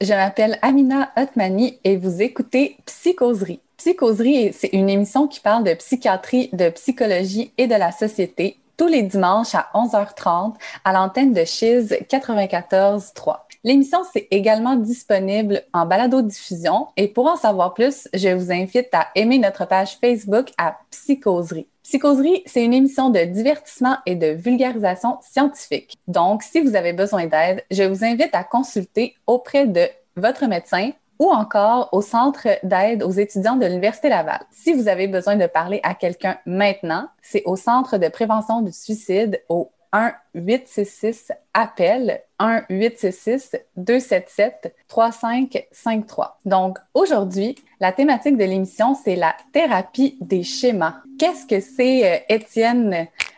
Je m'appelle Amina Otmani et vous écoutez Psychoserie. Psychoserie, c'est une émission qui parle de psychiatrie, de psychologie et de la société tous les dimanches à 11h30 à l'antenne de Chiz 94.3. L'émission, c'est également disponible en balado-diffusion et pour en savoir plus, je vous invite à aimer notre page Facebook à Psychoserie. Psychoserie, c'est une émission de divertissement et de vulgarisation scientifique. Donc, si vous avez besoin d'aide, je vous invite à consulter auprès de votre médecin ou encore au Centre d'aide aux étudiants de l'Université Laval. Si vous avez besoin de parler à quelqu'un maintenant, c'est au Centre de prévention du suicide au 1-866 appel 1-866-277-3553. Donc, aujourd'hui, la thématique de l'émission, c'est la thérapie des schémas. Qu'est-ce que c'est, euh,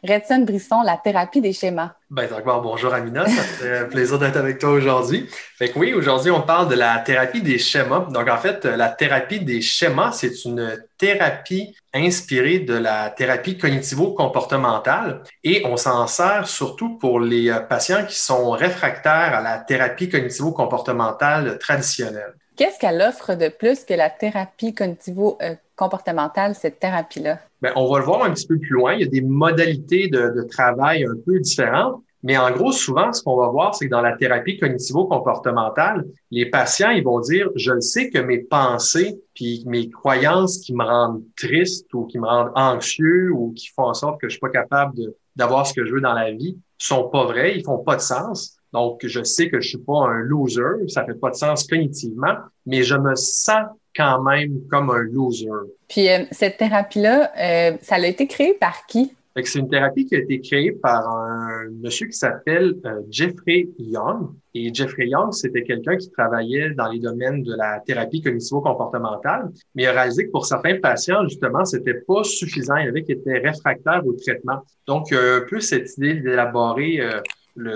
Étienne Redson-Brisson, la thérapie des schémas? Ben. Bonjour, Amina. Ça fait plaisir d'être avec toi aujourd'hui. Fait que oui, aujourd'hui, on parle de la thérapie des schémas. Donc, en fait, la thérapie des schémas, c'est une thérapie inspirée de la thérapie cognitivo-comportementale et on s'en sert surtout pour les patients qui sont réfractaires à la thérapie cognitivo-comportementale traditionnelle. Qu'est-ce qu'elle offre de plus que la thérapie cognitivo-comportementale, cette thérapie-là? Bien, on va le voir un petit peu plus loin. Il y a des modalités de, travail un peu différentes. Mais en gros, souvent, ce qu'on va voir, c'est que dans la thérapie cognitivo-comportementale, les patients, ils vont dire, je sais que mes pensées puis mes croyances qui me rendent triste ou qui me rendent anxieux ou qui font en sorte que je suis pas capable d'avoir ce que je veux dans la vie sont pas vraies, ils font pas de sens. Donc, je sais que je suis pas un loser, ça fait pas de sens cognitivement, mais je me sens quand même comme un loser. Puis euh, cette thérapie-là, euh, ça a été créé par qui? C'est une thérapie qui a été créée par un monsieur qui s'appelle euh, Jeffrey Young. Et Jeffrey Young, c'était quelqu'un qui travaillait dans les domaines de la thérapie cognitivo-comportementale, mais il a réalisé que pour certains patients, justement, c'était pas suffisant. Il y avait qui étaient réfractaires au traitement. Donc, il y a un peu cette idée d'élaborer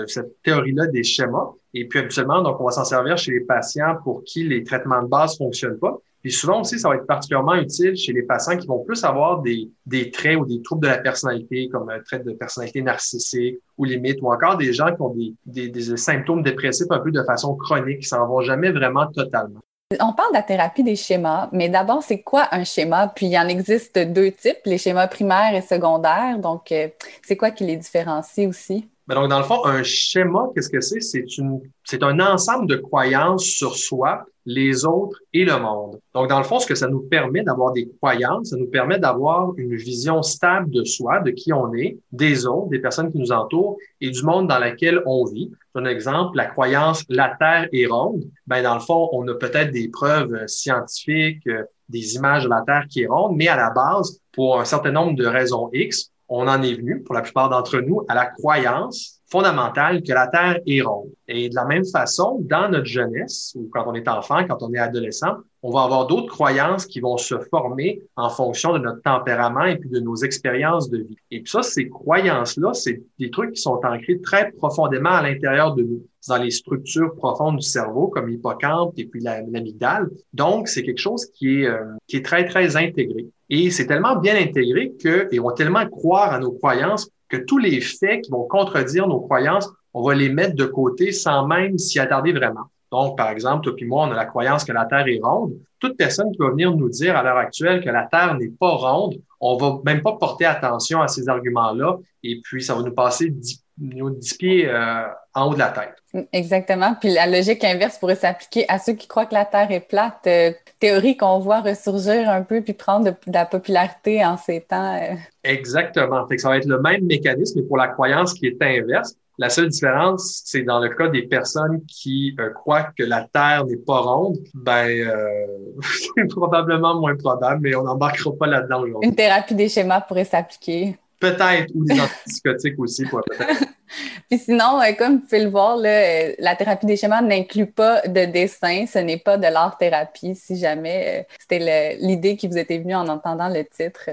cette théorie-là des schémas. Et puis habituellement, donc on va s'en servir chez les patients pour qui les traitements de base fonctionnent pas. Puis souvent aussi, ça va être particulièrement utile chez les patients qui vont plus avoir des, des traits ou des troubles de la personnalité, comme un trait de personnalité narcissique ou limite, ou encore des gens qui ont des, des, symptômes dépressifs un peu de façon chronique, qui s'en vont jamais vraiment totalement. On parle de la thérapie des schémas, mais d'abord, c'est quoi un schéma? Puis il en existe deux types, les schémas primaires et secondaires. Donc, euh, c'est quoi qui les différencie aussi? Ben donc, dans le fond, un schéma, qu'est-ce que c'est? C'est une, c'est un ensemble de croyances sur soi, les autres et le monde. Donc, dans le fond, ce que ça nous permet d'avoir des croyances, ça nous permet d'avoir une vision stable de soi, de qui on est, des autres, des personnes qui nous entourent et du monde dans lequel on vit. Un exemple, la croyance la Terre est ronde. Ben, dans le fond, on a peut-être des preuves scientifiques, euh, des images de la Terre qui est ronde, mais à la base, pour un certain nombre de raisons X, on en est venu, pour la plupart d'entre nous, à la croyance fondamentale que la Terre est ronde. Et de la même façon, dans notre jeunesse, ou quand on est enfant, quand on est adolescent, on va avoir d'autres croyances qui vont se former en fonction de notre tempérament et puis de nos expériences de vie. Et puis ça, ces croyances-là, c'est des trucs qui sont ancrés très profondément à l'intérieur de nous, dans les structures profondes du cerveau, comme l'hippocampe et puis l'amygdale. Donc, c'est quelque chose qui est, euh, qui est très, très intégré. Et c'est tellement bien intégré que, et on va tellement croire à nos croyances que tous les faits qui vont contredire nos croyances, on va les mettre de côté sans même s'y attarder vraiment. Donc, par exemple, toi et moi, on a la croyance que la Terre est ronde. Toute personne qui va venir nous dire à l'heure actuelle que la Terre n'est pas ronde, on va même pas porter attention à ces arguments-là et puis ça va nous passer dix, pieds euh, en haut de la tête. Exactement. Puis la logique inverse pourrait s'appliquer à ceux qui croient que la Terre est plate. Euh, théorie qu'on voit ressurgir un peu puis prendre de, la popularité en ces temps. Euh. Exactement. Fait que ça va être le même mécanisme, mais pour la croyance qui est inverse. La seule différence, c'est dans le cas des personnes qui euh, croient que la Terre n'est pas ronde, ben euh, c'est probablement moins probable, mais on n'embarquera pas là-dedans aujourd'hui. Une thérapie des schémas pourrait s'appliquer. Peut-être, ou des antipsychotiques aussi, peut-être. Puis sinon, euh, comme tu peux le voir, là, la thérapie des schémas n'inclut pas de dessin, ce n'est pas de l'art-thérapie, si jamais c'était l'idée qui vous était venue en entendant le titre.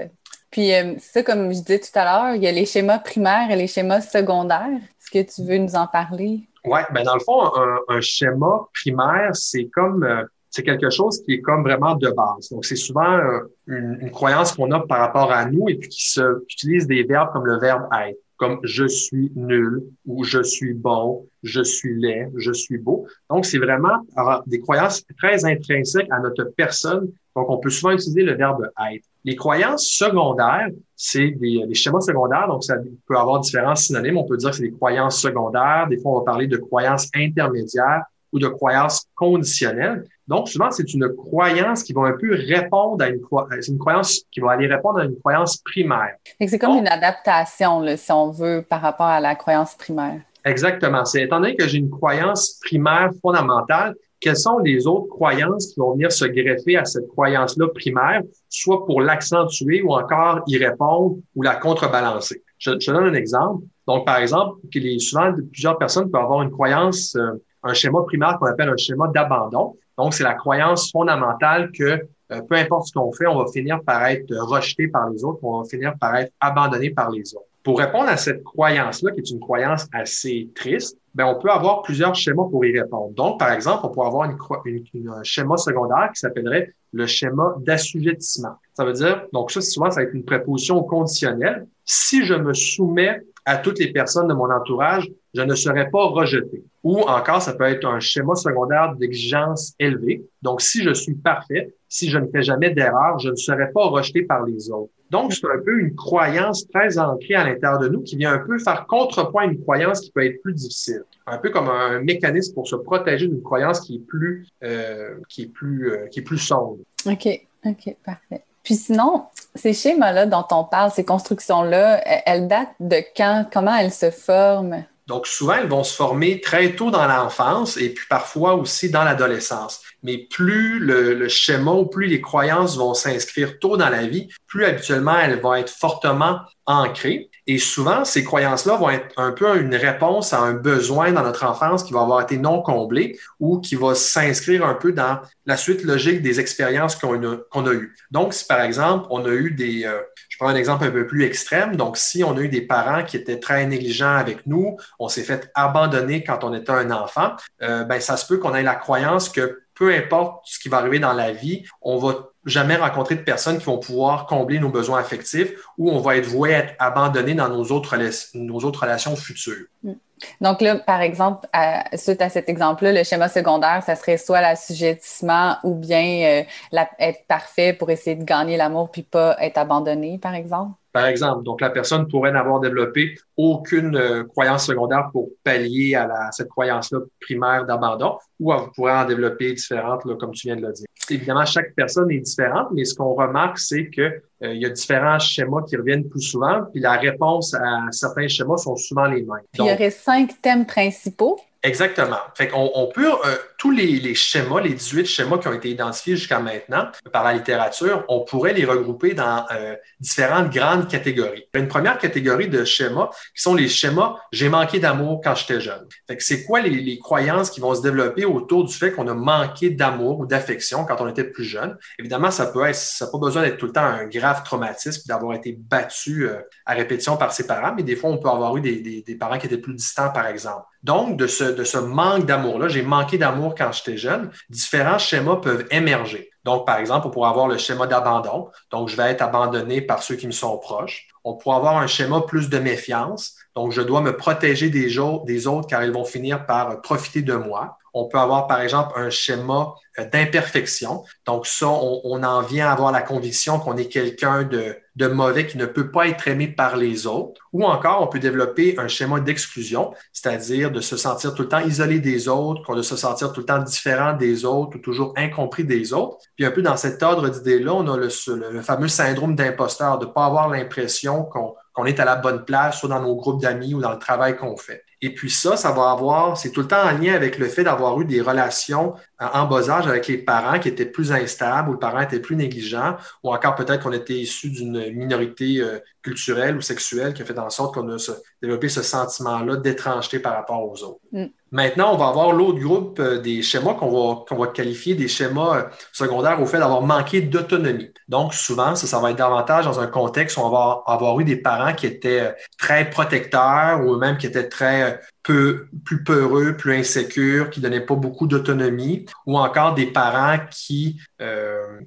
Puis ça, comme je disais tout à l'heure, il y a les schémas primaires et les schémas secondaires que tu veux nous en parler? Oui, ben dans le fond, un, schéma primaire, c'est comme euh, c'est quelque chose qui est comme vraiment de base. Donc, c'est souvent euh, une, croyance qu'on a par rapport à nous et puis qui, se, utilise des verbes comme le verbe être. comme je suis nul ou je suis bon, je suis laid, je suis beau. Donc, c'est vraiment des croyances très intrinsèques à notre personne. Donc, on peut souvent utiliser le verbe être. Les croyances secondaires, c'est des, des, schémas secondaires, donc ça peut avoir différents synonymes. On peut dire que c'est des croyances secondaires. Des fois, on va parler de croyances intermédiaires ou de croyances conditionnelles. Donc, souvent, c'est une croyance qui va un peu répondre à une, c'est une croyance qui va aller répondre à une croyance primaire. C'est comme une adaptation, là, si on veut, par rapport à la croyance primaire. Exactement. C'est étant donné que j'ai une croyance primaire fondamentale, quelles sont les autres croyances qui vont venir se greffer à cette croyance-là primaire, soit pour l'accentuer ou encore y répondre ou la contrebalancer? Je, je donne un exemple. Donc, par exemple, souvent plusieurs personnes peuvent avoir une croyance, euh, un schéma primaire qu'on appelle un schéma d'abandon. Donc, c'est la croyance fondamentale que euh, peu importe ce qu'on fait, on va finir par être rejeté par les autres, on va finir par être abandonné par les autres. Pour répondre à cette croyance-là, qui est une croyance assez triste, ben, on peut avoir plusieurs schémas pour y répondre. Donc, par exemple, on peut avoir une, un schéma secondaire qui s'appellerait le schéma d'assujettissement. Ça veut dire, donc ça, souvent, ça va être une préposition conditionnelle. Si je me soumets à toutes les personnes de mon entourage, je ne serai pas rejeté. Ou encore, ça peut être un schéma secondaire d'exigence élevée. Donc, si je suis parfait, si je ne fais jamais d'erreur, je ne serai pas rejeté par les autres. Donc, c'est un peu une croyance très ancrée à l'intérieur de nous qui vient un peu faire contrepoint à une croyance qui peut être plus difficile. Un peu comme un mécanisme pour se protéger d'une croyance qui est plus, euh, qui est plus, euh, qui est plus sombre. OK, OK, parfait. Puis sinon, ces schémas-là dont on parle, ces constructions-là, elles datent de quand? Comment elles se forment? Donc, souvent, elles vont se former très tôt dans l'enfance et puis parfois aussi dans l'adolescence. Mais plus le, schéma ou plus les croyances vont s'inscrire tôt dans la vie, plus habituellement elles vont être fortement ancrées. Et souvent, ces croyances-là vont être un peu une réponse à un besoin dans notre enfance qui va avoir été non comblé ou qui va s'inscrire un peu dans la suite logique des expériences qu'on a, eues. Donc, si par exemple, on a eu des, euh, un exemple un peu plus extrême. Donc, si on a eu des parents qui étaient très négligents avec nous, on s'est fait abandonner quand on était un enfant, euh, ben, ça se peut qu'on ait la croyance que peu importe ce qui va arriver dans la vie, on va jamais rencontrer de personnes qui vont pouvoir combler nos besoins affectifs ou on va être voué à être abandonné dans nos autres, nos autres relations futures. Mm. Donc là, par exemple, suite à cet exemple-là, le schéma secondaire, ça serait soit l'assujettissement ou bien euh, être parfait pour essayer de gagner l'amour puis pas être abandonné, par exemple? Par exemple, donc la personne pourrait n'avoir développé aucune euh, croyance secondaire pour pallier à, cette croyance-là primaire d'abandon, ou elle pourrait en développer différentes, comme tu viens de le dire. Évidemment, chaque personne est différente, mais ce qu'on remarque, c'est que euh, il y a différents schémas qui reviennent plus souvent, puis la réponse à certains schémas sont souvent les mêmes. Puis il y aurait cinq thèmes principaux Exactement. Fait qu'on on peut, euh, tous les, schémas, les 18 schémas qui ont été identifiés jusqu'à maintenant par la littérature, on pourrait les regrouper dans euh, différentes grandes catégories. Une première catégorie de schémas qui sont les schémas j'ai manqué d'amour quand j'étais jeune. C'est quoi les, croyances qui vont se développer autour du fait qu'on a manqué d'amour ou d'affection quand on était plus jeune? Évidemment, ça peut être, ça n'a pas besoin d'être tout le temps un grave traumatisme d'avoir été battu euh, à répétition par ses parents, mais des fois, on peut avoir eu des parents qui étaient plus distants, par exemple. Donc, de ce, de ce manque d'amour-là, j'ai manqué d'amour quand j'étais jeune, différents schémas peuvent émerger. Donc, par exemple, on pourrait avoir le schéma d'abandon. Donc, je vais être abandonné par ceux qui me sont proches. On pourrait avoir un schéma plus de méfiance. Donc, je dois me protéger des, autres car ils vont finir par profiter de moi. On peut avoir, par exemple, un schéma euh, d'imperfection. Donc, ça, on, en vient à avoir la conviction qu'on est quelqu'un de, de mauvais qui ne peut pas être aimé par les autres. Ou encore, on peut développer un schéma d'exclusion, c'est-à-dire de se sentir tout le temps isolé des autres, de se sentir tout le temps différent des autres ou toujours incompris des autres. Puis un peu dans cet ordre d'idées-là, on a le, le, fameux syndrome d'imposteur, de ne pas avoir l'impression qu'on qu'on est à la bonne place, soit dans nos groupes d'amis ou dans le travail qu'on fait. Et puis ça, ça va avoir, c'est tout le temps en lien avec le fait d'avoir eu des relations euh, en bas âge avec les parents qui étaient plus instables ou le parent était plus négligent, ou encore peut-être qu'on était issu d'une minorité euh, culturelle ou sexuelle qui a fait en sorte qu'on a développé ce sentiment-là d'étrangeté par rapport aux autres. Mm. Maintenant, on va avoir l'autre groupe euh, des schémas qu'on va, qu'on va qualifier des schémas euh, secondaires au fait d'avoir manqué d'autonomie. Donc, souvent, ça, ça va être davantage dans un contexte où on va avoir eu des parents qui étaient euh, très protecteurs ou même qui étaient très peu, plus peureux, plus insécures, qui donnaient pas beaucoup d'autonomie, ou encore des parents qui,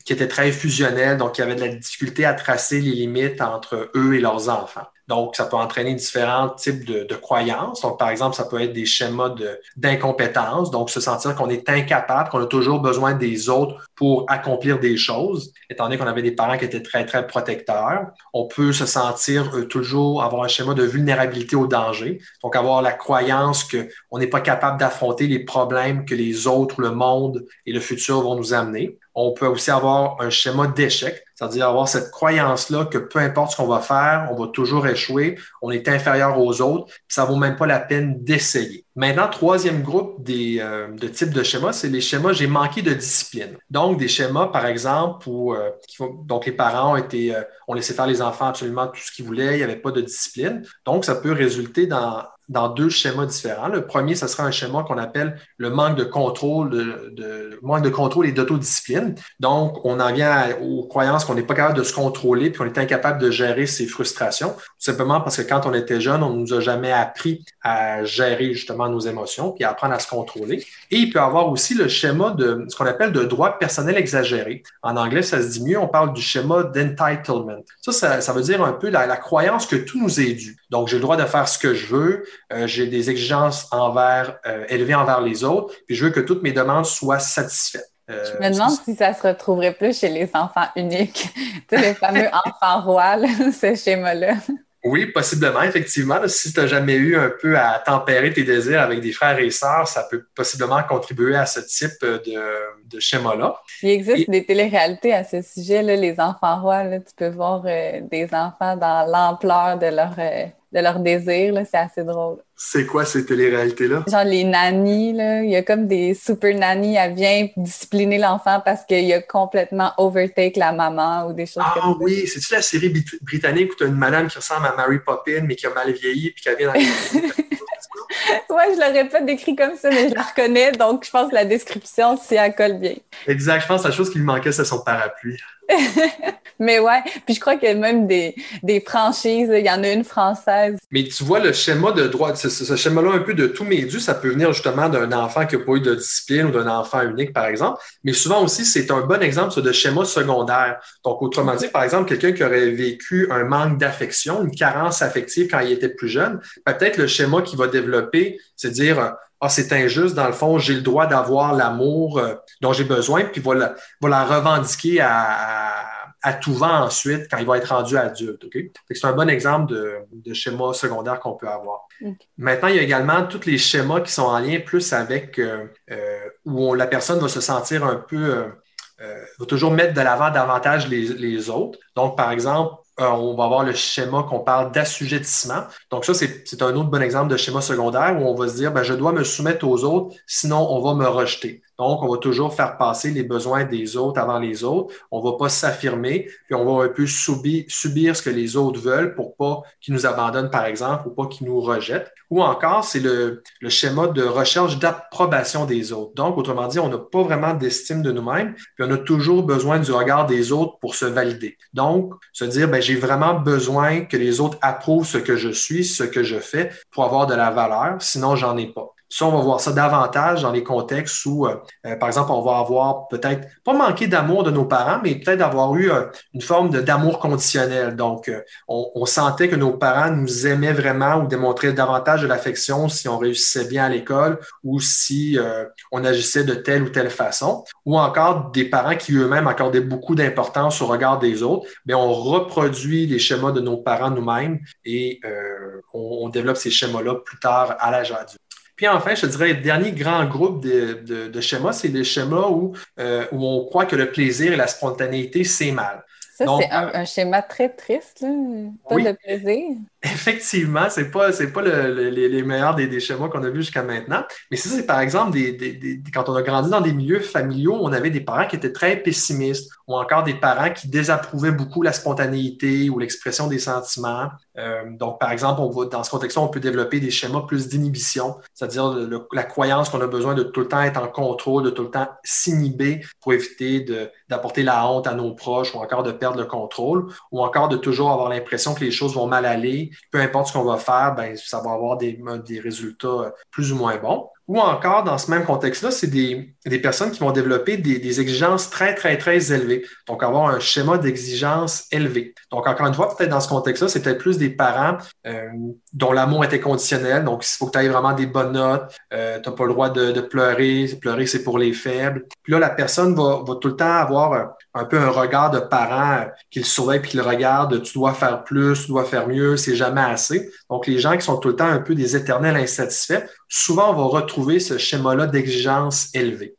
qui étaient très fusionnels, donc qui avaient de la difficulté à tracer les limites entre eux et leurs enfants. Donc, ça peut entraîner différents types de, croyances. Donc, par exemple, ça peut être des schémas d'incompétence, donc se sentir qu'on est incapable, qu'on a toujours besoin des autres pour accomplir des choses, étant donné qu'on avait des parents qui étaient très, très protecteurs. On peut se sentir euh, toujours avoir un schéma de vulnérabilité au danger, donc avoir la croyance qu'on n'est pas capable d'affronter les problèmes que les autres, le monde et le futur vont nous amener. On peut aussi avoir un schéma d'échec, c'est-à-dire avoir cette croyance-là que peu importe ce qu'on va faire, on va toujours échouer, on est inférieur aux autres, ça vaut même pas la peine d'essayer. Maintenant, troisième groupe des, euh, de types de schémas, c'est les schémas j'ai manqué de discipline. Donc, des schémas, par exemple, où euh, donc les parents ont été euh, ont laissé faire les enfants absolument tout ce qu'ils voulaient, il n'y avait pas de discipline. Donc, ça peut résulter dans dans deux schémas différents. Le premier, ce sera un schéma qu'on appelle le manque de contrôle, de, manque de contrôle et d'autodiscipline. Donc, on en vient aux croyances qu'on n'est pas capable de se contrôler puis qu'on est incapable de gérer ses frustrations, tout simplement parce que quand on était jeune, on ne nous a jamais appris à gérer justement nos émotions puis à apprendre à se contrôler. Et il peut y avoir aussi le schéma de ce qu'on appelle de droit personnel exagéré. En anglais, ça se dit mieux, on parle du schéma d'entitlement. Ça, ça, veut dire un peu la croyance que tout nous est dû. Donc, j'ai le droit de faire ce que je veux, euh, j'ai des exigences envers, euh, élevées envers les autres, puis je veux que toutes mes demandes soient satisfaites. Euh, je me demande si ça se retrouverait plus chez les enfants uniques, tu sais, les fameux enfants rois, ce schéma-là. Oui, possiblement, effectivement. si tu n'as jamais eu un peu à tempérer tes désirs avec des frères et sœurs, ça peut possiblement contribuer à ce type de, schéma-là. Il existe des téléréalités à ce sujet, là, les enfants rois. Là, tu peux voir des enfants dans l'ampleur de leur de leur désir. C'est assez drôle. C'est quoi ces télé-réalités-là? Genre les nannies, là. il y a comme des super nannies, elle vient discipliner l'enfant parce qu'il a complètement overtake la maman ou des choses comme ça. Ah oui, c'est-tu la série britannique où tu as une madame qui ressemble à Mary Poppins mais qui a mal vieilli puis qui vient dans Ouais, je l'aurais pas décrit comme ça, mais je la reconnais, donc je pense que la description, à colle bien. Exact, je pense que la chose qui lui manquait, c'est son parapluie. Mais ouais, puis je crois qu'il y a même des, franchises, il y en a une française. Mais tu vois, le schéma de droit, ce, schéma-là un peu de tout dû, ça peut venir justement d'un enfant qui n'a pas eu de discipline ou d'un enfant unique, par exemple. Mais souvent aussi, c'est un bon exemple de schéma secondaire. Donc, autrement dit, par exemple, quelqu'un qui aurait vécu un manque d'affection, une carence affective quand il était plus jeune, peut-être le schéma qu'il va développer, c'est dire ah, c'est injuste, dans le fond, j'ai le droit d'avoir l'amour euh, dont j'ai besoin, puis voilà, va la revendiquer à, à tout vent ensuite quand il va être rendu adulte. C'est un bon exemple de, schéma secondaire qu'on peut avoir. Maintenant, il y a également tous les schémas qui sont en lien plus avec euh, euh, où la personne va se sentir un peu, euh, va toujours mettre de l'avant davantage les, les, autres. Donc, par exemple, on va avoir le schéma qu'on parle d'assujettissement. Donc, ça, c'est un autre bon exemple de schéma secondaire où on va se dire, ben, je dois me soumettre aux autres, sinon on va me rejeter. Donc, on va toujours faire passer les besoins des autres avant les autres. On ne va pas s'affirmer, puis on va un peu subir, subir ce que les autres veulent pour pas qu'ils nous abandonnent, par exemple, ou pas qu'ils nous rejettent. Ou encore, c'est le, le, schéma de recherche d'approbation des autres. Donc, autrement dit, on n'a pas vraiment d'estime de nous-mêmes, puis on a toujours besoin du regard des autres pour se valider. Donc, se dire, ben, j'ai vraiment besoin que les autres approuvent ce que je suis, ce que je fais pour avoir de la valeur, sinon j'en ai pas. Ça, on va voir ça davantage dans les contextes où, euh, euh, par exemple, on va avoir peut-être pas manqué d'amour de nos parents, mais peut-être avoir eu euh, une forme d'amour conditionnel. Donc, on, sentait que nos parents nous aimaient vraiment ou démontraient davantage de l'affection si on réussissait bien à l'école ou si on agissait de telle ou telle façon. Ou encore des parents qui eux-mêmes accordaient beaucoup d'importance au regard des autres. Mais on reproduit les schémas de nos parents nous-mêmes et on, on développe ces schémas-là plus tard à l'âge adulte. Puis enfin, je te dirais, le dernier grand groupe de, de, schémas, c'est les schémas où, euh, où on croit que le plaisir et la spontanéité, c'est mal. Ça, c'est un, schéma très triste, là. pas de plaisir. Effectivement, c'est pas c'est pas les, meilleurs des, schémas qu'on a vus jusqu'à maintenant. Mais ça, c'est par exemple des, quand on a grandi dans des milieux familiaux, on avait des parents qui étaient très pessimistes, ou encore des parents qui désapprouvaient beaucoup la spontanéité ou l'expression des sentiments. Euh, donc, par exemple, on va, dans ce contexte-là, on peut développer des schémas plus d'inhibition, c'est-à-dire la croyance qu'on a besoin de tout le temps être en contrôle, de tout le temps s'inhiber pour éviter d'apporter la honte à nos proches ou encore de perdre le contrôle, ou encore de toujours avoir l'impression que les choses vont mal aller, peu importe ce qu'on va faire, ben, ça va avoir des, des résultats plus ou moins bons. Ou encore, dans ce même contexte-là, c'est des, des, personnes qui vont développer des, des, exigences très, très, très élevées. Donc, avoir un schéma d'exigence élevé. Donc, encore une fois, peut-être dans ce contexte-là, c'est peut-être plus des parents euh, dont l'amour était conditionnel. Donc, il faut que tu aies vraiment des bonnes notes. Euh, tu n'as pas le droit de, de, pleurer. Pleurer, c'est pour les faibles. Puis là, la personne va, va tout le temps avoir un peu un regard de parent qui le surveille puis qui le regarde. Tu dois faire plus, tu dois faire mieux, c'est jamais assez. Donc, les gens qui sont tout le temps un peu des éternels insatisfaits, souvent, on va retrouver ce schéma-là d'exigence élevée.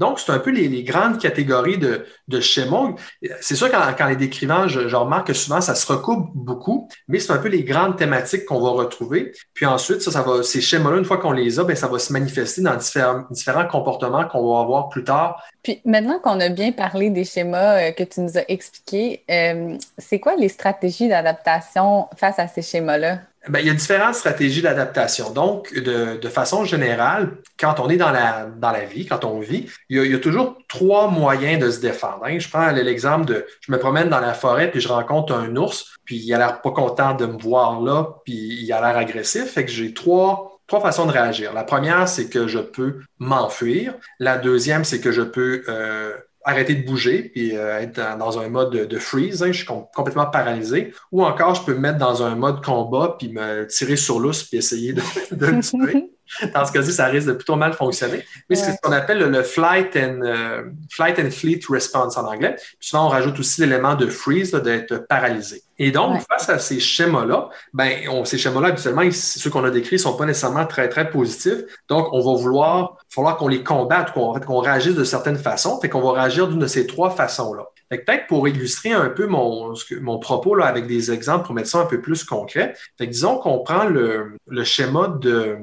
Donc, c'est un peu les, grandes catégories de, schémas. C'est sûr qu'en les décrivant, je, remarque que souvent, ça se recoupe beaucoup, mais c'est un peu les grandes thématiques qu'on va retrouver. Puis ensuite, ça, va, ces schémas-là, une fois qu'on les a, bien, ça va se manifester dans différents, différents comportements qu'on va avoir plus tard. Puis maintenant qu'on a bien parlé des schémas euh, que tu nous as expliqués, euh, c'est quoi les stratégies d'adaptation face à ces schémas-là? Bien, il y a différentes stratégies d'adaptation. Donc, de, de, façon générale, quand on est dans la, dans la vie, quand on vit, il y, a, il y a toujours trois moyens de se défendre. Hein. Je prends l'exemple de je me promène dans la forêt puis je rencontre un ours, puis il a l'air pas content de me voir là, puis il a l'air agressif. Fait que j'ai trois, trois façons de réagir. La première, c'est que je peux m'enfuir. La deuxième, c'est que je peux euh, arrêter de bouger puis euh, être dans, un mode de, freeze, hein, je suis complètement paralysé. Ou encore, je peux me mettre dans un mode combat puis me tirer sur l'os puis essayer de, de tuer. Dans ce cas-ci, ça risque de plutôt mal fonctionner. Mais c'est ce qu'on appelle le, flight, and, euh, flight and fleet response en anglais. Puis souvent, on rajoute aussi l'élément de freeze, d'être paralysé. Et donc, face à ces schémas-là, ben, on, ces schémas-là, habituellement, ceux qu'on a décrits ne sont pas nécessairement très, très positifs. Donc, on va vouloir, falloir qu'on les combatte, qu'on réagisse de certaines façons. Fait qu'on va réagir d'une de ces trois façons-là. Peut-être pour illustrer un peu mon, mon propos là, avec des exemples pour mettre ça un peu plus concret. Fait que disons qu'on prend le, le schéma de,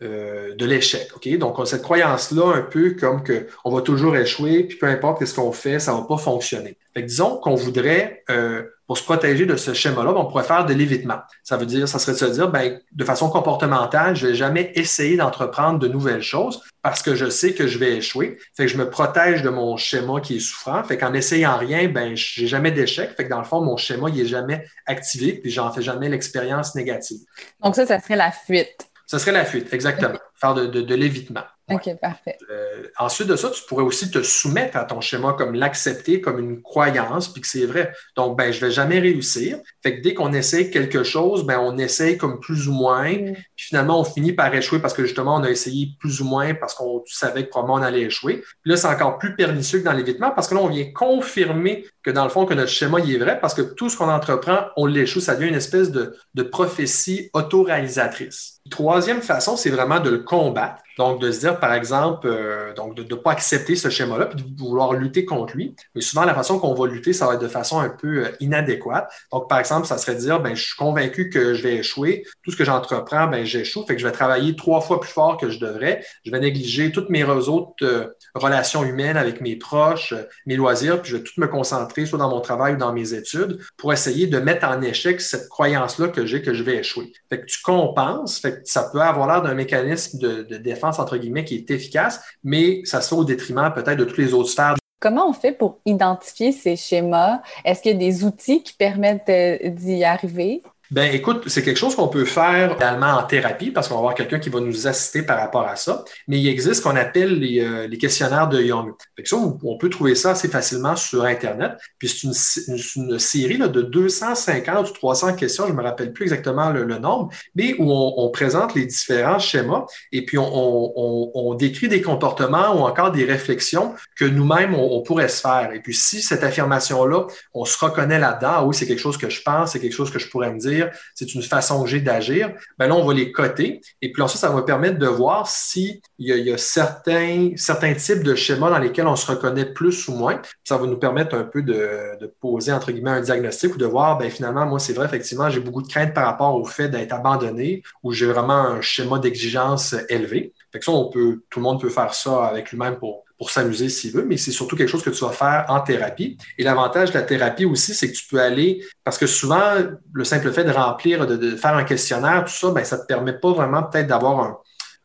euh, de l'échec. ok? Donc, on a cette croyance-là un peu comme que on va toujours échouer, puis peu importe ce qu'on fait, ça ne va pas fonctionner. Fait disons qu'on voudrait, euh, pour se protéger de ce schéma-là, ben, on pourrait faire de l'évitement. Ça veut dire, ça serait de se dire, ben, de façon comportementale, je ne vais jamais essayer d'entreprendre de nouvelles choses parce que je sais que je vais échouer. Fait que je me protège de mon schéma qui est souffrant. Fait qu'en essayant rien, ben, j'ai jamais d'échec. Fait que dans le fond, mon schéma, il est jamais activé, puis j'en fais jamais l'expérience négative. Donc ça, ça serait la fuite. Ce serait la fuite, exactement. Faire de, de, de l'évitement. OK, parfait. Euh, ensuite de ça, tu pourrais aussi te soumettre à ton schéma, comme l'accepter comme une croyance, puis que c'est vrai. Donc, ben, je vais jamais réussir. Fait que dès qu'on essaie quelque chose, ben, on essaye comme plus ou moins, mm. puis finalement, on finit par échouer parce que justement, on a essayé plus ou moins parce qu'on savait que probablement on allait échouer. Puis là, c'est encore plus pernicieux que dans l'évitement parce que là, on vient confirmer que dans le fond, que notre schéma, il est vrai parce que tout ce qu'on entreprend, on l'échoue. Ça devient une espèce de, de prophétie autoréalisatrice. Troisième façon, c'est vraiment de le combattre. Donc, de se dire, par exemple, euh, donc de ne pas accepter ce schéma-là, puis de vouloir lutter contre lui. Mais souvent, la façon qu'on va lutter, ça va être de façon un peu euh, inadéquate. Donc, par exemple, ça serait de dire, ben, je suis convaincu que je vais échouer. Tout ce que j'entreprends, ben, j'échoue. Fait que je vais travailler trois fois plus fort que je devrais. Je vais négliger toutes mes autres euh, relations humaines avec mes proches, mes loisirs, puis je vais tout me concentrer soit dans mon travail ou dans mes études pour essayer de mettre en échec cette croyance-là que j'ai que je vais échouer. Fait que tu compenses. Fait que ça peut avoir l'air d'un mécanisme de, de défense entre guillemets, qui est efficace, mais ça se fait au détriment peut-être de toutes les autres sphères. Comment on fait pour identifier ces schémas? Est-ce qu'il y a des outils qui permettent d'y arriver? Ben, écoute, c'est quelque chose qu'on peut faire également en thérapie parce qu'on va avoir quelqu'un qui va nous assister par rapport à ça. Mais il existe ce qu'on appelle les, euh, les, questionnaires de Young. Fait que ça, on, peut trouver ça assez facilement sur Internet. Puis c'est une, une, série là, de 250 ou 300 questions, je me rappelle plus exactement le, nombre, mais où on, on, présente les différents schémas et puis on, on, décrit des comportements ou encore des réflexions que nous-mêmes, on, pourrait se faire. Et puis si cette affirmation-là, on se reconnaît là-dedans, oui, c'est quelque chose que je pense, c'est quelque chose que je pourrais me dire, c'est une façon que j'ai d'agir, ben là, on va les coter. Et puis ensuite, ça va permettre de voir s'il y, y, a certains, types de schémas dans lesquels on se reconnaît plus ou moins. Ça va nous permettre un peu de, poser, un diagnostic ou de voir, ben finalement, moi, c'est vrai, effectivement, j'ai beaucoup de crainte par rapport au fait d'être abandonné ou j'ai vraiment un schéma d'exigence élevé. Fait que ça, tout le monde peut faire ça avec lui-même pour pour s'amuser s'il veut, mais c'est surtout quelque chose que tu vas faire en thérapie. Et l'avantage de la thérapie aussi, c'est que tu peux aller, parce que souvent, le simple fait de remplir, de, faire un questionnaire, tout ça, ben, ça ne te permet pas vraiment peut-être d'avoir un,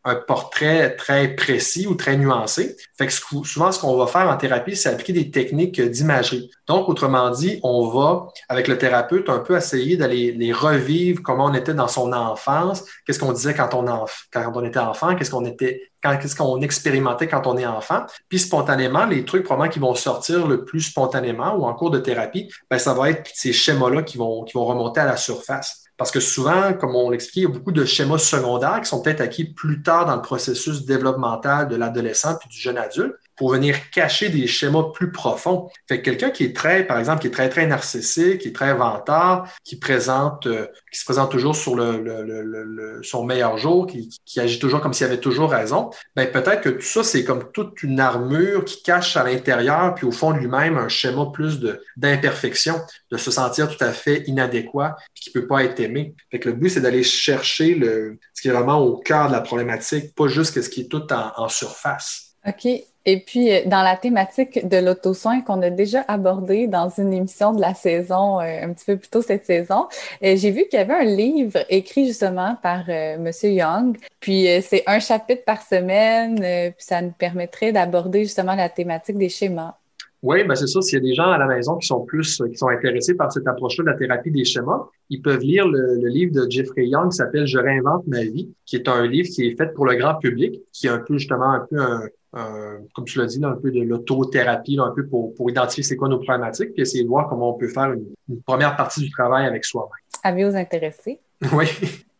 un portrait très précis ou très nuancé. Fait que souvent, ce qu'on va faire en thérapie, c'est appliquer des techniques d'imagerie. Donc, autrement dit, on va, avec le thérapeute, un peu essayer d'aller les revivre, comment on était dans son enfance, qu'est-ce qu'on disait quand on, était enfant, qu'est-ce qu'on était qu'est-ce qu'on expérimentait quand on est enfant. Puis spontanément, les trucs probablement qui vont sortir le plus spontanément ou en cours de thérapie, ben, ça va être ces schémas-là qui vont, qui vont remonter à la surface. Parce que souvent, comme on l'explique, il y a beaucoup de schémas secondaires qui sont peut-être acquis plus tard dans le processus développemental de l'adolescent puis du jeune adulte pour venir cacher des schémas plus profonds. Fait que quelqu'un qui est très, par exemple, qui est très, très narcissique, qui est très vantard, qui présente, euh, qui se présente toujours sur le, son meilleur jour, qui, qui agit toujours comme s'il avait toujours raison, ben peut-être que tout ça, c'est comme toute une armure qui cache à l'intérieur, puis au fond de lui-même, un schéma plus d'imperfection, de, se sentir tout à fait inadéquat, puis qui peut pas être aimé. Fait que le but, c'est d'aller chercher le, ce qui est vraiment au cœur de la problématique, pas juste ce qui est tout en, en surface. OK. Et puis, euh, dans la thématique de l'auto-soin qu'on a déjà abordé dans une émission de la saison, euh, un petit peu plus tôt cette saison, euh, j'ai vu qu'il y avait un livre écrit justement par Monsieur Young. Puis, c'est un chapitre par semaine, puis ça nous permettrait d'aborder justement la thématique des schémas. Oui, ben c'est ça. S'il y a des gens à la maison qui sont plus, qui sont intéressés par cette approche-là de la thérapie des schémas, ils peuvent lire le livre de Jeffrey Young qui s'appelle Je réinvente ma vie, qui est un livre qui est fait pour le grand public, qui est un peu justement un peu un, euh, comme tu l'as dit, un peu de l'autothérapie, un peu pour, pour identifier c'est quoi nos problématiques, puis essayer de voir comment on peut faire une, première partie du travail avec soi-même. Avez vous intéressé? Oui.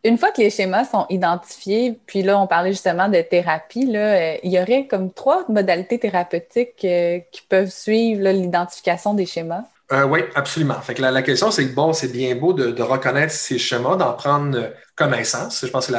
Une fois que les schémas sont identifiés, puis là, on parlait justement de thérapie, là, euh, il y aurait comme trois modalités thérapeutiques euh, qui peuvent suivre l'identification des schémas. Oui, absolument. Fait que la, question, c'est que bon, c'est bien beau de, de, reconnaître ces schémas, d'en prendre connaissance. Je pense que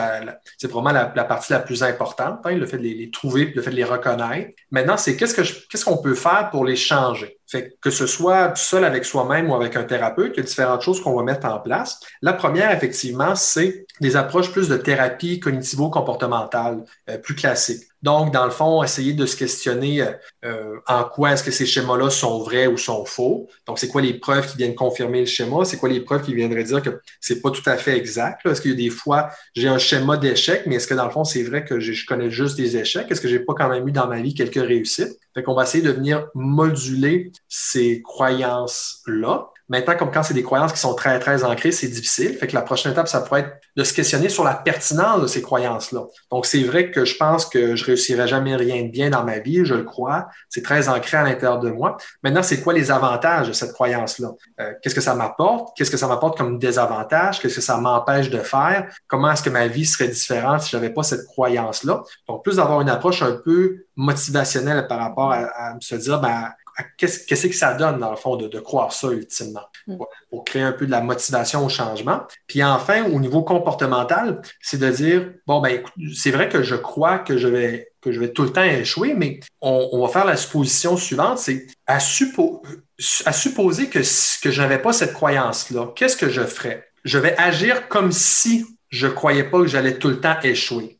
c'est vraiment la, partie la plus importante, hein, le fait de les, trouver, le fait de les reconnaître. Maintenant, c'est qu'est-ce qu'est-ce qu'on peut faire pour les changer? Fait que ce soit seul avec soi-même ou avec un thérapeute, il y a différentes choses qu'on va mettre en place. La première, effectivement, c'est des approches plus de thérapie cognitivo-comportementale, euh, plus classiques. Donc, dans le fond, essayer de se questionner euh, euh, en quoi est-ce que ces schémas-là sont vrais ou sont faux. Donc, c'est quoi les preuves qui viennent confirmer le schéma? C'est quoi les preuves qui viendraient dire que c'est pas tout à fait exact? Est-ce qu'il y a des fois, j'ai un schéma d'échec, mais est-ce que dans le fond, c'est vrai que je connais juste des échecs? Est-ce que j'ai pas quand même eu dans ma vie quelques réussites? Fait qu'on va essayer de venir moduler ces croyances-là Maintenant, comme quand c'est des croyances qui sont très, très ancrées, c'est difficile. Fait que la prochaine étape, ça pourrait être de se questionner sur la pertinence de ces croyances-là. Donc, c'est vrai que je pense que je réussirai jamais rien de bien dans ma vie, je le crois. C'est très ancré à l'intérieur de moi. Maintenant, c'est quoi les avantages de cette croyance-là? Euh, qu'est-ce que ça m'apporte? Qu'est-ce que ça m'apporte comme désavantage? Qu'est-ce que ça m'empêche de faire? Comment est-ce que ma vie serait différente si j'avais pas cette croyance-là? Donc, plus d'avoir une approche un peu motivationnelle par rapport à, à se dire, ben, qu'est-ce que ça donne, dans le fond, de, croire ça ultimement, mm. pour, créer un peu de la motivation au changement. Puis enfin, au niveau comportemental, c'est de dire, bon, ben, c'est vrai que je crois que je vais que je vais tout le temps échouer, mais on, va faire la supposition suivante, c'est à, à supposer que, que je n'avais pas cette croyance-là, qu'est-ce que je ferais? Je vais agir comme si je ne croyais pas que j'allais tout le temps échouer.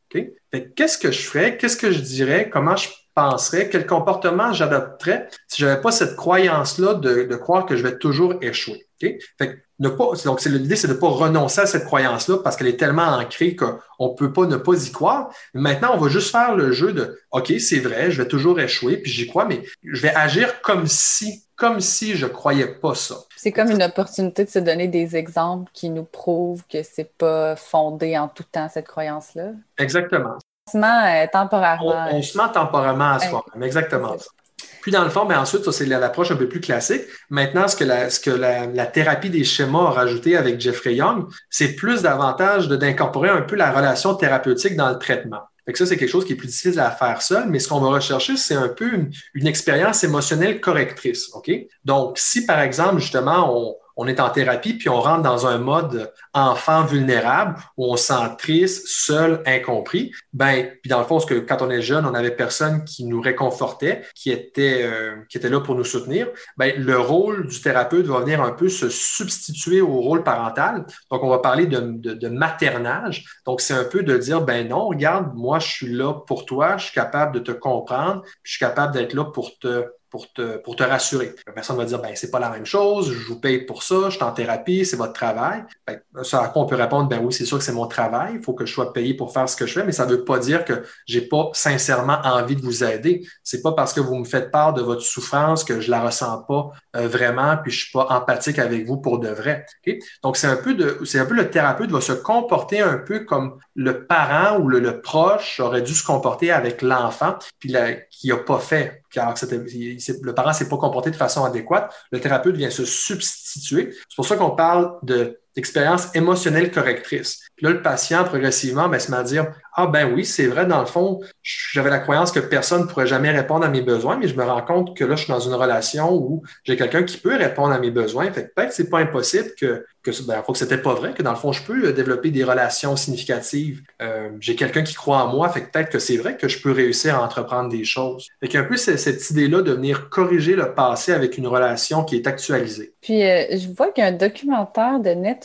Qu'est-ce que je ferais? Qu'est-ce que je dirais? Comment je penserais, quel comportement j'adopterais si je n'avais pas cette croyance-là de, de, croire que je vais toujours échouer. Fait que ne pas, donc l'idée, c'est de ne pas renoncer à cette croyance-là parce qu'elle est tellement ancrée qu'on ne peut pas ne pas y croire. maintenant, on va juste faire le jeu de OK, c'est vrai, je vais toujours échouer, puis j'y crois, mais je vais agir comme si, comme si je croyais pas ça. C'est comme une opportunité de se donner des exemples qui nous prouvent que c'est pas fondé en tout temps, cette croyance-là. Exactement. On se ment temporairement. On, se ment temporairement à soi-même, exactement Puis dans le fond, mais ben, ensuite, ça, c'est l'approche un peu plus classique. Maintenant, ce que la, ce que la, thérapie des schémas a rajouté avec Jeffrey Young, c'est plus davantage d'incorporer un peu la relation thérapeutique dans le traitement. Fait ça, c'est quelque chose qui est plus difficile à faire seul, mais ce qu'on va rechercher, c'est un peu une, une expérience émotionnelle correctrice. OK? Donc, si par exemple, justement, on, on est en thérapie, puis on rentre dans un mode enfant vulnérable où on se sent triste, seul, incompris. Ben, puis dans le fond, que quand on est jeune, on avait personne qui nous réconfortait, qui était, euh, qui était là pour nous soutenir. Ben, le rôle du thérapeute va venir un peu se substituer au rôle parental. Donc, on va parler de, de, maternage. Donc, c'est un peu de dire, ben non, regarde, moi, je suis là pour toi, je suis capable de te comprendre, je suis capable d'être là pour te pour te, rassurer. La personne va dire, ben, c'est pas la même chose, je vous paye pour ça, je suis en thérapie, c'est votre travail. Ben, ça, à quoi on peut répondre, ben oui, c'est sûr que c'est mon travail, il faut que je sois payé pour faire ce que je fais, mais ça veut pas dire que j'ai pas sincèrement envie de vous aider. C'est pas parce que vous me faites part de votre souffrance que je la ressens pas euh, vraiment, puis je suis pas empathique avec vous pour de vrai. Donc, c'est un peu de, c'est un peu le thérapeute va se comporter un peu comme le parent ou le, proche aurait dû se comporter avec l'enfant, puis qui n'a pas fait, car le parent s'est pas comporté de façon adéquate. Le thérapeute vient se substituer. C'est pour ça qu'on parle de d'expérience émotionnelle correctrice. Puis là, le patient, progressivement, ben, se met à dire Ah, ben oui, c'est vrai, dans le fond, j'avais la croyance que personne ne pourrait jamais répondre à mes besoins, mais je me rends compte que là, je suis dans une relation où j'ai quelqu'un qui peut répondre à mes besoins. Fait que peut-être que c'est pas impossible que, que ben, que c'était pas vrai, que dans le fond, je peux euh, développer des relations significatives. Euh, j'ai quelqu'un qui croit en moi, fait que peut-être que c'est vrai que je peux réussir à entreprendre des choses. Fait qu'il peu cette, idée-là de venir corriger le passé avec une relation qui est actualisée. Puis, euh, je vois qu'il documentaire de Netflix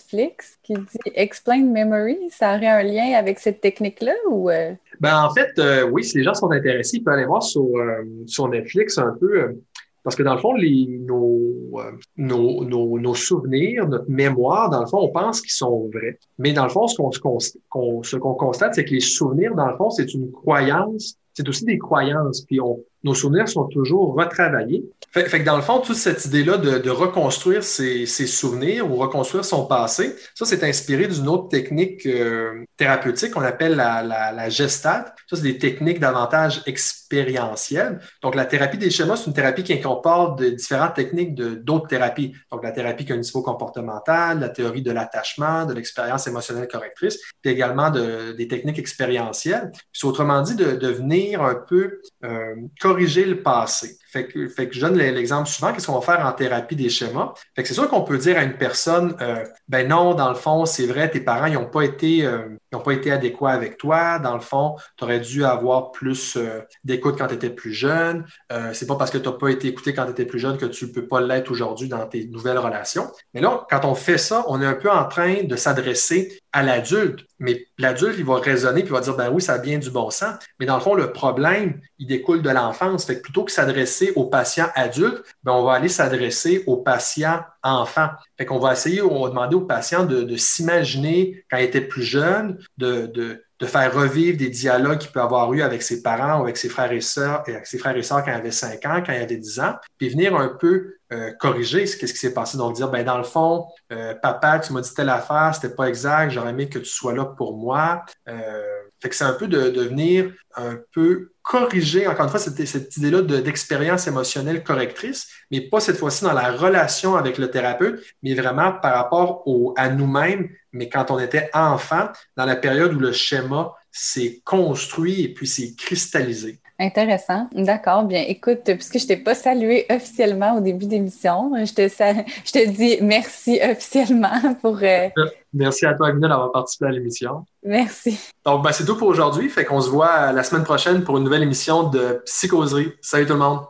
qui dit Explain Memory. Ça aurait un lien avec cette technique-là ou. Euh? Ben, en fait, euh, oui, si les gens sont intéressés, ils peuvent aller voir sur, euh, sur Netflix un peu. parce que dans le fond, nos, nos, nos, souvenirs, notre mémoire, dans le fond, on pense qu'ils sont vrais. Mais dans le fond, ce qu'on ce qu'on constate, c'est que les souvenirs, dans le fond, c'est une croyance, c'est aussi des croyances. Puis on, nos souvenirs sont toujours retravaillés. Fait, que dans le fond, toute cette idée-là de, de, reconstruire ses, ses, souvenirs ou reconstruire son passé, ça, c'est inspiré d'une autre technique euh, thérapeutique qu'on appelle la, la, la gestalt. Ça, c'est des techniques davantage expérientielles. Donc, la thérapie des schémas, c'est une thérapie qui incorpore de différentes techniques d'autres thérapies. Donc, la thérapie cognitivo-comportementale, la théorie de l'attachement, de l'expérience émotionnelle correctrice, puis également de, des techniques expérientielles. C'est autrement dit de, de venir un peu euh, corriger le passé. Fait que, je donne l'exemple suivant, qu'est-ce qu'on va faire en thérapie des schémas? Fait que c'est sûr qu'on peut dire à une personne, euh, ben non, dans le fond, c'est vrai, tes parents, ils n'ont pas été, euh, pas été adéquats avec toi. Dans le fond, tu aurais dû avoir plus euh, d'écoute quand tu étais plus jeune. C'est pas parce que tu n'as pas été écouté quand tu étais plus jeune que tu ne peux pas l'être aujourd'hui dans tes nouvelles relations. Mais là, quand on fait ça, on est un peu en train de s'adresser à l'adulte. Mais l'adulte, il va raisonner puis il va dire, ben oui, ça bien du bon sens. Mais dans le fond, le problème, il découle de l'enfance. Fait que plutôt que s'adresser aux patients adultes, ben on va aller s'adresser aux patients enfants. Fait qu'on va essayer, on va demander aux patients de, s'imaginer quand ils étaient plus jeunes, de, de, faire revivre des dialogues qu'il peut avoir eu avec ses parents ou avec ses frères et sœurs, avec ses frères et sœurs quand il avait 5 ans, quand il avait 10 ans, puis venir un peu euh, corriger ce, ce qui s'est passé. Donc, dire, ben, dans le fond, euh, papa, tu m'as dit telle affaire, c'était pas exact, j'aurais aimé que tu sois là pour moi. Euh, fait que c'est un peu de, de, venir un peu corriger, encore une fois, cette, idée-là d'expérience émotionnelle correctrice, mais pas cette fois-ci dans la relation avec le thérapeute, mais vraiment par rapport au, à nous-mêmes, mais quand on était enfant, dans la période où le schéma s'est construit et puis s'est cristallisé. Intéressant. D'accord. Bien, écoute, puisque je t'ai pas salué officiellement au début d'émission, je te, je te dis merci officiellement pour. Euh, merci à toi, Agnes, d'avoir participé à l'émission. Merci. Donc, ben, c'est tout pour aujourd'hui. Fait qu'on se voit la semaine prochaine pour une nouvelle émission de Psychoserie. Salut tout le monde.